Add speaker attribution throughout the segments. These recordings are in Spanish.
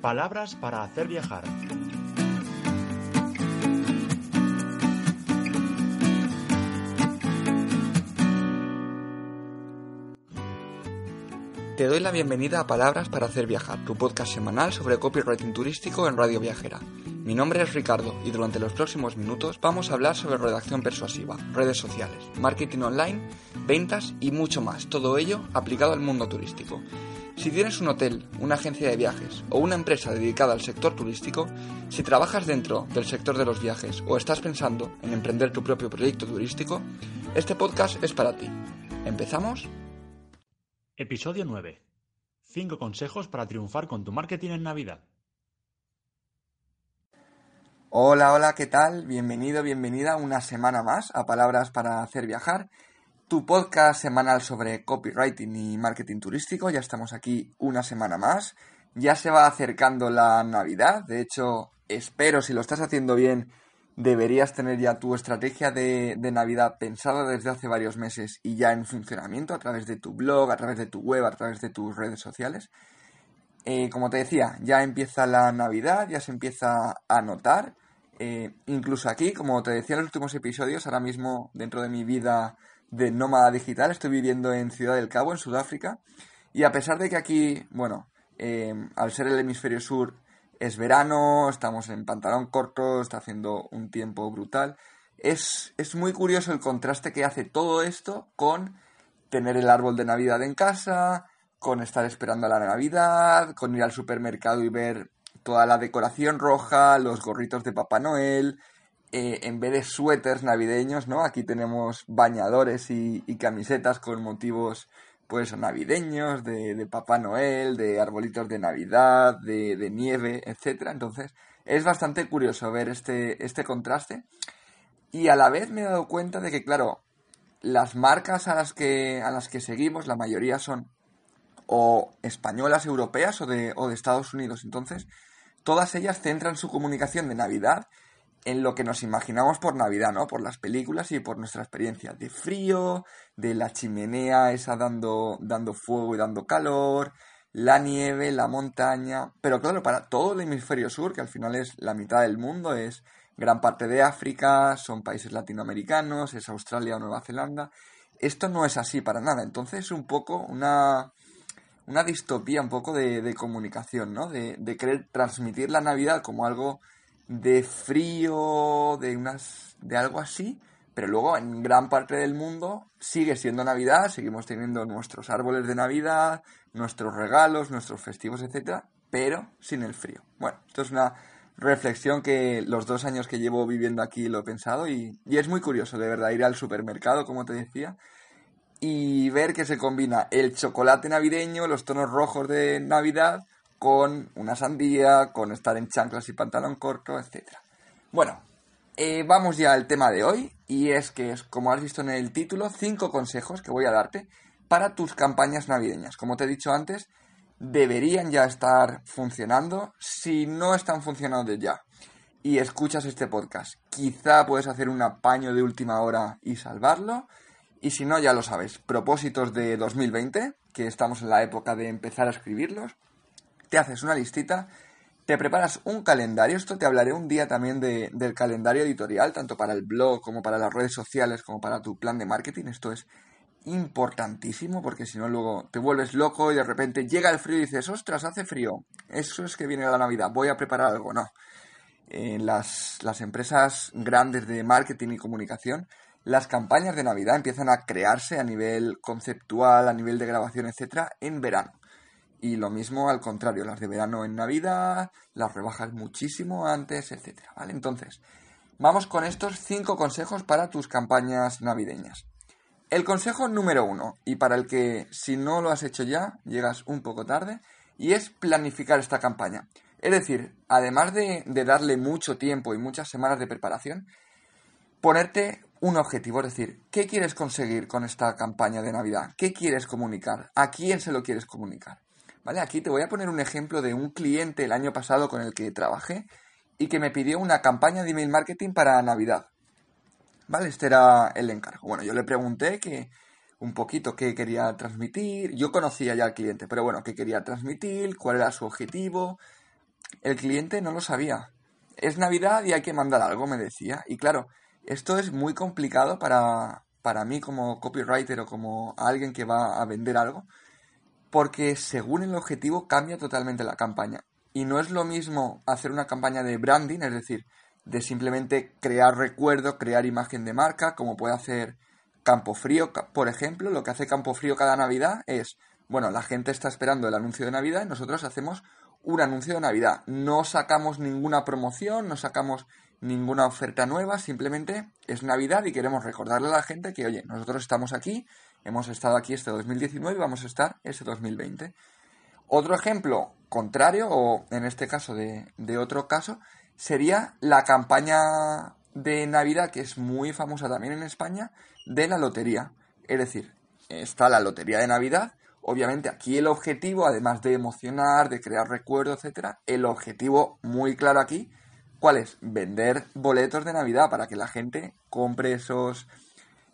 Speaker 1: Palabras para hacer viajar.
Speaker 2: Te doy la bienvenida a Palabras para hacer viajar, tu podcast semanal sobre copywriting turístico en Radio Viajera. Mi nombre es Ricardo y durante los próximos minutos vamos a hablar sobre redacción persuasiva, redes sociales, marketing online, ventas y mucho más, todo ello aplicado al mundo turístico. Si tienes un hotel, una agencia de viajes o una empresa dedicada al sector turístico, si trabajas dentro del sector de los viajes o estás pensando en emprender tu propio proyecto turístico, este podcast es para ti. ¿Empezamos?
Speaker 1: Episodio 9. 5 consejos para triunfar con tu marketing en Navidad.
Speaker 2: Hola, hola, ¿qué tal? Bienvenido, bienvenida una semana más a Palabras para hacer viajar, tu podcast semanal sobre copywriting y marketing turístico. Ya estamos aquí una semana más. Ya se va acercando la Navidad. De hecho, espero, si lo estás haciendo bien, deberías tener ya tu estrategia de, Navidad pensada desde hace varios meses y ya en funcionamiento a través de tu blog, a través de tu web, a través de tus redes sociales. Eh, como te decía, ya empieza la Navidad, ya se empieza a notar. Eh, incluso aquí, como te decía en los últimos episodios, ahora mismo dentro de mi vida de nómada digital, estoy viviendo en Ciudad del Cabo, en Sudáfrica. Y a pesar de que aquí, bueno, eh, al ser el hemisferio sur, es verano, estamos en pantalón corto, está haciendo un tiempo brutal. Es, es muy curioso el contraste que hace todo esto con tener el árbol de Navidad en casa, con estar esperando a la Navidad, con ir al supermercado y ver toda la decoración roja, los gorritos de Papá Noel, eh, en vez de suéteres navideños, ¿no? Aquí tenemos bañadores y, camisetas con motivos pues navideños, de, de, Papá Noel, de arbolitos de Navidad, de, de nieve, etcétera. Entonces, es bastante curioso ver este, este contraste. Y a la vez me he dado cuenta de que, claro, las marcas a las que, a las que seguimos, la mayoría son o españolas, europeas o de, o de Estados Unidos. Entonces, todas ellas centran su comunicación de Navidad en lo que nos imaginamos por Navidad, ¿no? Por las películas y por nuestra experiencia de frío, de la chimenea esa dando, dando fuego y dando calor, la nieve, la montaña. Pero claro, para todo el hemisferio sur, que al final es la mitad del mundo, es gran parte de África, son países latinoamericanos, es Australia o Nueva Zelanda. Esto no es así para nada. Entonces es un poco una, una distopía, un poco de, de comunicación, ¿no? De, de querer transmitir la Navidad como algo de frío, de unas de algo así, pero luego en gran parte del mundo sigue siendo Navidad, seguimos teniendo nuestros árboles de Navidad, nuestros regalos, nuestros festivos, etcétera, pero sin el frío. Bueno, esto es una reflexión que los dos años que llevo viviendo aquí lo he pensado y, y es muy curioso, de verdad, ir al supermercado, como te decía, y ver que se combina el chocolate navideño, los tonos rojos de Navidad, con una sandía, con estar en chanclas y pantalón corto, etc. Bueno, eh, vamos ya al tema de hoy y es que, como has visto en el título, cinco consejos que voy a darte para tus campañas navideñas. Como te he dicho antes, deberían ya estar funcionando. Si no están funcionando ya y escuchas este podcast, quizá puedes hacer un apaño de última hora y salvarlo. Y si no, ya lo sabes, propósitos de 2020, que estamos en la época de empezar a escribirlos te haces una listita, te preparas un calendario, esto te hablaré un día también de, del calendario editorial, tanto para el blog como para las redes sociales, como para tu plan de marketing, esto es importantísimo porque si no luego te vuelves loco y de repente llega el frío y dices, ostras, hace frío, eso es que viene la Navidad, voy a preparar algo, no. En las, las empresas grandes de marketing y comunicación, las campañas de Navidad empiezan a crearse a nivel conceptual, a nivel de grabación, etcétera, en verano. Y lo mismo al contrario, las de verano en Navidad, las rebajas muchísimo antes, etcétera, ¿vale? Entonces, vamos con estos cinco consejos para tus campañas navideñas. El consejo número uno, y para el que si no lo has hecho ya, llegas un poco tarde, y es planificar esta campaña. Es decir, además de, de darle mucho tiempo y muchas semanas de preparación, ponerte un objetivo, es decir, ¿qué quieres conseguir con esta campaña de Navidad? ¿Qué quieres comunicar? ¿A quién se lo quieres comunicar? ¿Vale? Aquí te voy a poner un ejemplo de un cliente el año pasado con el que trabajé y que me pidió una campaña de email marketing para Navidad. ¿Vale? Este era el encargo. Bueno, yo le pregunté que un poquito qué quería transmitir. Yo conocía ya al cliente, pero bueno, qué quería transmitir, cuál era su objetivo. el cliente no lo sabía. Es Navidad y hay que mandar algo, me decía. Y claro, esto es muy complicado para, para mí como copywriter o como alguien que va a vender algo, porque según el objetivo cambia totalmente la campaña. Y no es lo mismo hacer una campaña de branding, es decir, de simplemente crear recuerdo, crear imagen de marca, como puede hacer Campo Frío, por ejemplo. Lo que hace Campo Frío cada Navidad es, bueno, la gente está esperando el anuncio de Navidad y nosotros hacemos un anuncio de Navidad. No sacamos ninguna promoción, no sacamos ninguna oferta nueva, simplemente es Navidad y queremos recordarle a la gente que, oye, nosotros estamos aquí, hemos estado aquí este 2019 y vamos a estar este 2020. Otro ejemplo contrario, o en este caso de, otro caso, sería la campaña de Navidad, que es muy famosa también en España, de la lotería. Es decir, está la lotería de Navidad. Obviamente aquí el objetivo, además de emocionar, de crear recuerdos, etcétera, el objetivo muy claro aquí ¿Cuál es? Vender boletos de Navidad para que la gente compre esos,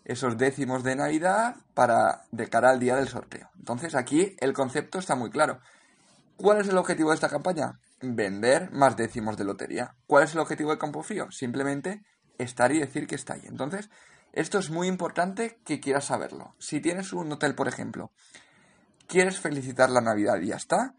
Speaker 2: esos décimos de Navidad para de cara al día del sorteo. Entonces aquí el concepto está muy claro. ¿Cuál es el objetivo de esta campaña? Vender más décimos de lotería. ¿Cuál es el objetivo de Campo Frío? Simplemente estar y decir que está ahí. Entonces, esto es muy importante que quieras saberlo. Si tienes un hotel, por ejemplo, quieres felicitar la Navidad y ya está.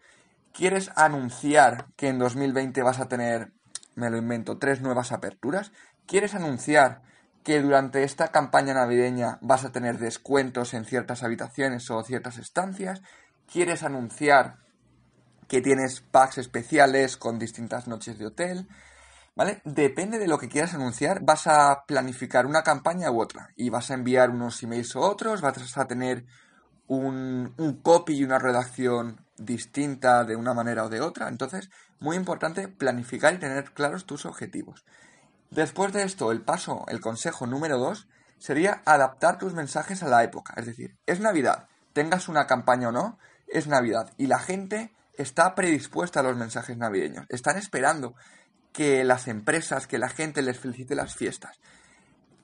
Speaker 2: ¿Quieres anunciar que en 2020 vas a tener me lo invento, tres nuevas aperturas, ¿quieres anunciar que durante esta campaña navideña vas a tener descuentos en ciertas habitaciones o ciertas estancias? ¿Quieres anunciar que tienes packs especiales con distintas noches de hotel? ¿Vale? Depende de lo que quieras anunciar, vas a planificar una campaña u otra y vas a enviar unos emails u otros, vas a tener un, un copy y una redacción distinta de una manera o de otra. Entonces, muy importante planificar y tener claros tus objetivos. Después de esto, el paso, el consejo número dos sería adaptar tus mensajes a la época. Es decir, es Navidad, tengas una campaña o no, es Navidad y la gente está predispuesta a los mensajes navideños. Están esperando que las empresas, que la gente les felicite las fiestas,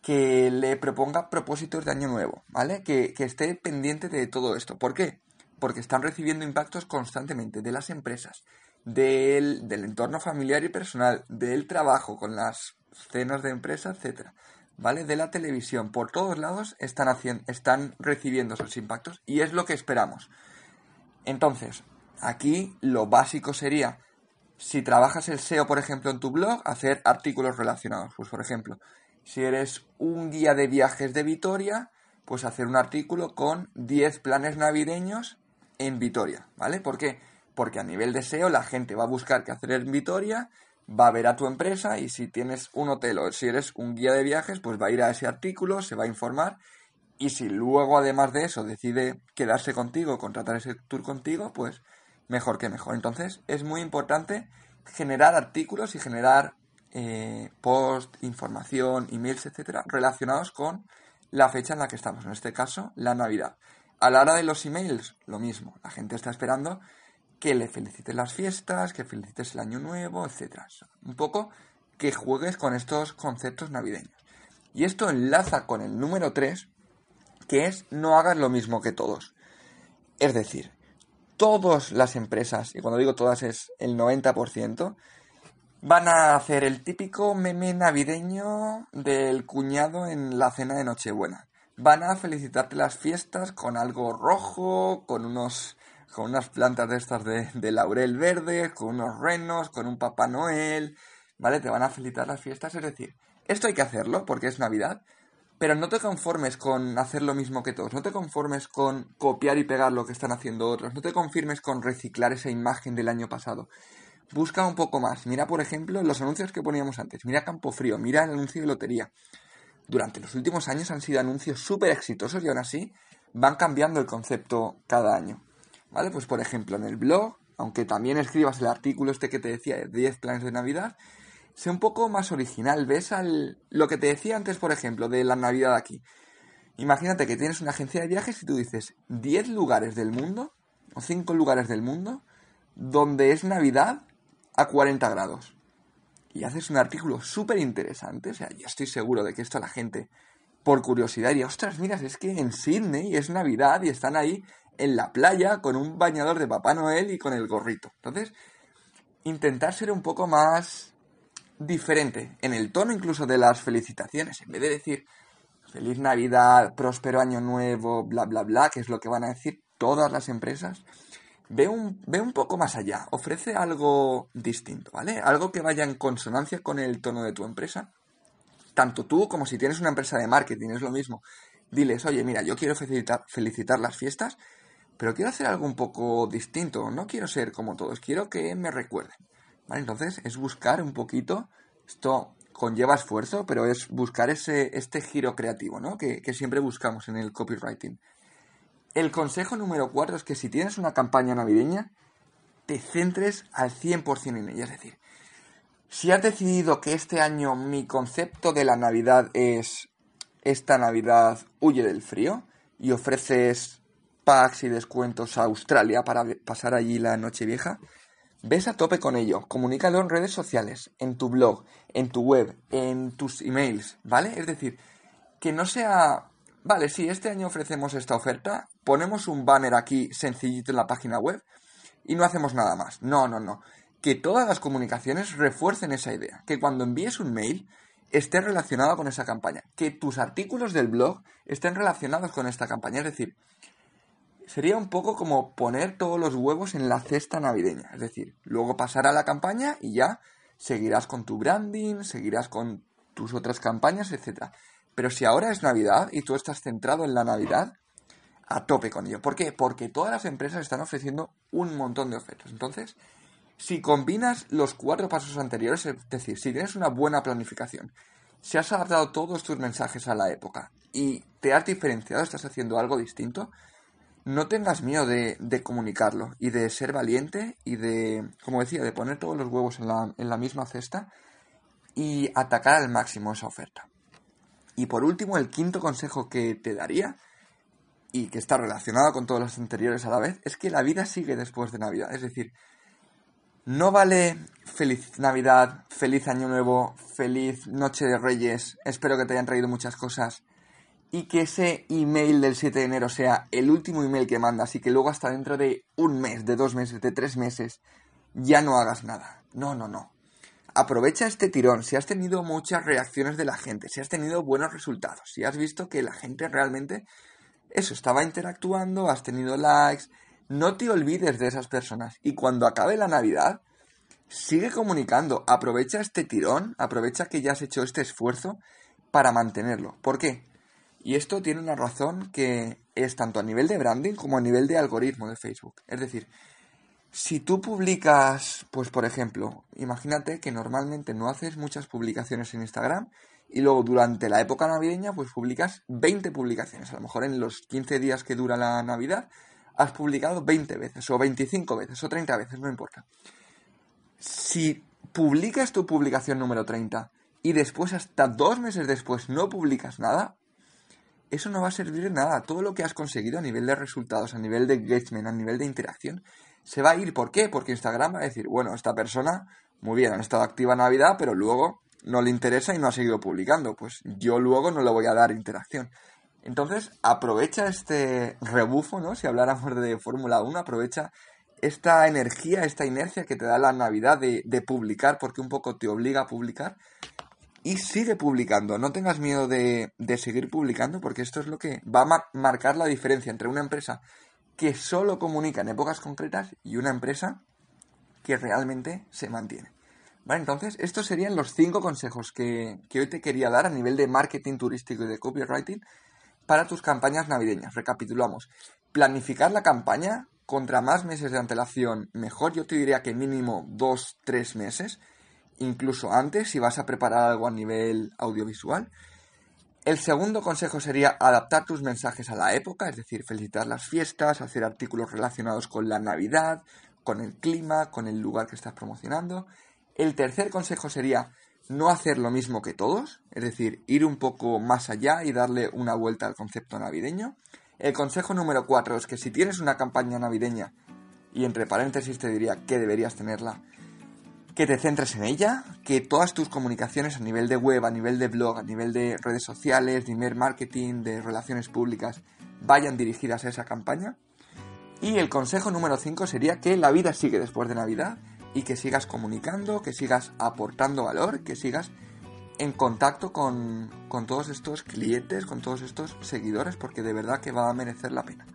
Speaker 2: que le proponga propósitos de año nuevo, ¿vale? Que, esté pendiente de todo esto. ¿Por qué? porque están recibiendo impactos constantemente de las empresas, del, entorno familiar y personal, del trabajo con las cenas de empresa, etcétera, ¿vale? De la televisión, por todos lados están haciendo, están recibiendo esos impactos y es lo que esperamos. Entonces, aquí lo básico sería, si trabajas el SEO, por ejemplo, en tu blog, hacer artículos relacionados. Pues, por ejemplo, si eres un guía de viajes de Vitoria, pues hacer un artículo con 10 planes navideños en Vitoria, ¿vale? ¿Por qué? Porque a nivel de SEO la gente va a buscar qué hacer en Vitoria, va a ver a tu empresa y si tienes un hotel o si eres un guía de viajes, pues va a ir a ese artículo, se va a informar y si luego además de eso decide quedarse contigo, contratar ese tour contigo, pues mejor que mejor. Entonces es muy importante generar artículos y generar eh, post, información, emails, etcétera, relacionados con la fecha en la que estamos, en este caso, la Navidad. A la hora de los emails, lo mismo. La gente está esperando que le felicites las fiestas, que felicites el año nuevo, etc. Un poco que juegues con estos conceptos navideños. Y esto enlaza con el número 3, que es no hagas lo mismo que todos. Es decir, todas las empresas, y cuando digo todas es el 90%, van a hacer el típico meme navideño del cuñado en la cena de Nochebuena van a felicitarte las fiestas con algo rojo, con unos con unas plantas de estas de, laurel verde, con unos renos, con un Papá Noel, ¿vale? Te van a felicitar las fiestas, es decir, esto hay que hacerlo porque es Navidad, pero no te conformes con hacer lo mismo que todos, no te conformes con copiar y pegar lo que están haciendo otros, no te conformes con reciclar esa imagen del año pasado. Busca un poco más. Mira, por ejemplo, los anuncios que poníamos antes. Mira Campo Frío, mira el anuncio de lotería durante los últimos años han sido anuncios súper exitosos y aún así van cambiando el concepto cada año. ¿Vale? Pues por ejemplo, en el blog, aunque también escribas el artículo este que te decía de 10 planes de Navidad, sé un poco más original. ¿Ves al, lo que te decía antes, por ejemplo, de la Navidad aquí? Imagínate que tienes una agencia de viajes y tú dices 10 lugares del mundo, o 5 lugares del mundo, donde es Navidad a 40 grados y haces un artículo súper interesante, o sea, yo estoy seguro de que esto a la gente, por curiosidad, diría, ostras, mira, es que en Sydney es Navidad y están ahí en la playa con un bañador de Papá Noel y con el gorrito. Entonces, intentar ser un poco más diferente en el tono incluso de las felicitaciones. En vez de decir feliz Navidad, próspero año nuevo, bla, bla, bla, que es lo que van a decir todas las empresas, ve un, ve un poco más allá. Ofrece algo distinto, ¿vale? Algo que vaya en consonancia con el tono de tu empresa. Tanto tú como si tienes una empresa de marketing, es lo mismo. Diles, oye, mira, yo quiero felicitar, las fiestas, pero quiero hacer algo un poco distinto. No quiero ser como todos, quiero que me recuerden. ¿Vale? Entonces es buscar un poquito, esto conlleva esfuerzo, pero es buscar ese, este giro creativo, ¿no? Que, que siempre buscamos en el copywriting. El consejo número cuatro es que si tienes una campaña navideña, te centres al 100% en ella. Es decir, si has decidido que este año mi concepto de la Navidad es esta Navidad huye del frío y ofreces packs y descuentos a Australia para pasar allí la noche vieja, ves a tope con ello, comunícalo en redes sociales, en tu blog, en tu web, en tus emails, ¿vale? Es decir, que no sea, vale, sí, este año ofrecemos esta oferta, ponemos un banner aquí sencillito en la página web y no hacemos nada más. No, no, no. Que todas las comunicaciones refuercen esa idea, que cuando envíes un mail esté relacionado con esa campaña, que tus artículos del blog estén relacionados con esta campaña, es decir, sería un poco como poner todos los huevos en la cesta navideña. Es decir, luego pasar a la campaña y ya seguirás con tu branding, seguirás con tus otras campañas, etc. Pero si ahora es Navidad y tú estás centrado en la Navidad, a tope con ello. ¿Por qué? Porque todas las empresas están ofreciendo un montón de ofertas. Entonces, si combinas los cuatro pasos anteriores, es decir, si tienes una buena planificación, si has adaptado todos tus mensajes a la época y te has diferenciado, estás haciendo algo distinto, no tengas miedo de, comunicarlo y de ser valiente y de, como decía, de poner todos los huevos en la, en la misma cesta y atacar al máximo esa oferta. Y por último, el quinto consejo que te daría, y que está relacionado con todos los anteriores a la vez, es que la vida sigue después de Navidad. Es decir, no vale feliz Navidad, feliz Año Nuevo, feliz Noche de Reyes, espero que te hayan traído muchas cosas y que ese email del 7 de enero sea el último email que mandas y que luego hasta dentro de un mes, de dos meses, de tres meses, ya no hagas nada. No, no, no. Aprovecha este tirón. Si has tenido muchas reacciones de la gente, si has tenido buenos resultados, si has visto que la gente realmente, eso, estaba interactuando, has tenido likes, no te olvides de esas personas. Y cuando acabe la Navidad, sigue comunicando. Aprovecha este tirón, aprovecha que ya has hecho este esfuerzo para mantenerlo. ¿Por qué? Y esto tiene una razón que es tanto a nivel de branding como a nivel de algoritmo de Facebook. Es decir, si tú publicas, pues por ejemplo, imagínate que normalmente no haces muchas publicaciones en Instagram y luego durante la época navideña pues publicas 20 publicaciones. A lo mejor en los 15 días que dura la Navidad has publicado 20 veces o 25 veces o 30 veces, no importa. Si publicas tu publicación número 30 y después hasta dos meses después no publicas nada, eso no va a servir de nada. Todo lo que has conseguido a nivel de resultados, a nivel de engagement, a nivel de interacción, se va a ir. ¿Por qué? Porque Instagram va a decir, bueno, esta persona, muy bien, ha estado activa en Navidad, pero luego no le interesa y no ha seguido publicando. Pues yo luego no le voy a dar interacción. Entonces, aprovecha este rebufo, ¿no? Si habláramos de Fórmula 1, aprovecha esta energía, esta inercia que te da la Navidad de, publicar, porque un poco te obliga a publicar, y sigue publicando. No tengas miedo de, seguir publicando porque esto es lo que va a marcar la diferencia entre una empresa que solo comunica en épocas concretas y una empresa que realmente se mantiene. Vale, entonces, estos serían los cinco consejos que, que hoy te quería dar a nivel de marketing turístico y de copywriting para tus campañas navideñas. Recapitulamos. Planificar la campaña contra más meses de antelación, mejor. Yo te diría que mínimo dos, tres meses incluso antes si vas a preparar algo a nivel audiovisual. El segundo consejo sería adaptar tus mensajes a la época, es decir, felicitar las fiestas, hacer artículos relacionados con la Navidad, con el clima, con el lugar que estás promocionando. El tercer consejo sería no hacer lo mismo que todos, es decir, ir un poco más allá y darle una vuelta al concepto navideño. El consejo número cuatro es que si tienes una campaña navideña, y entre paréntesis te diría que deberías tenerla, que te centres en ella, que todas tus comunicaciones a nivel de web, a nivel de blog, a nivel de redes sociales, de email marketing, de relaciones públicas, vayan dirigidas a esa campaña. Y el consejo número 5 sería que la vida sigue después de Navidad y que sigas comunicando, que sigas aportando valor, que sigas en contacto con, con todos estos clientes, con todos estos seguidores, porque de verdad que va a merecer la pena.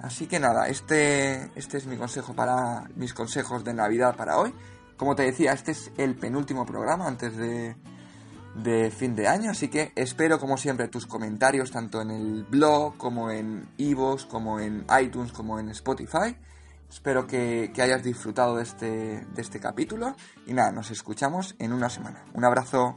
Speaker 2: Así que nada, este, este es mi consejo para mis consejos de Navidad para hoy. Como te decía, este es el penúltimo programa antes de, de fin de año, así que espero como siempre tus comentarios tanto en el blog como en iVoox, como en iTunes, como en Spotify. Espero que, hayas disfrutado de este, de este capítulo y nada, nos escuchamos en una semana. Un abrazo.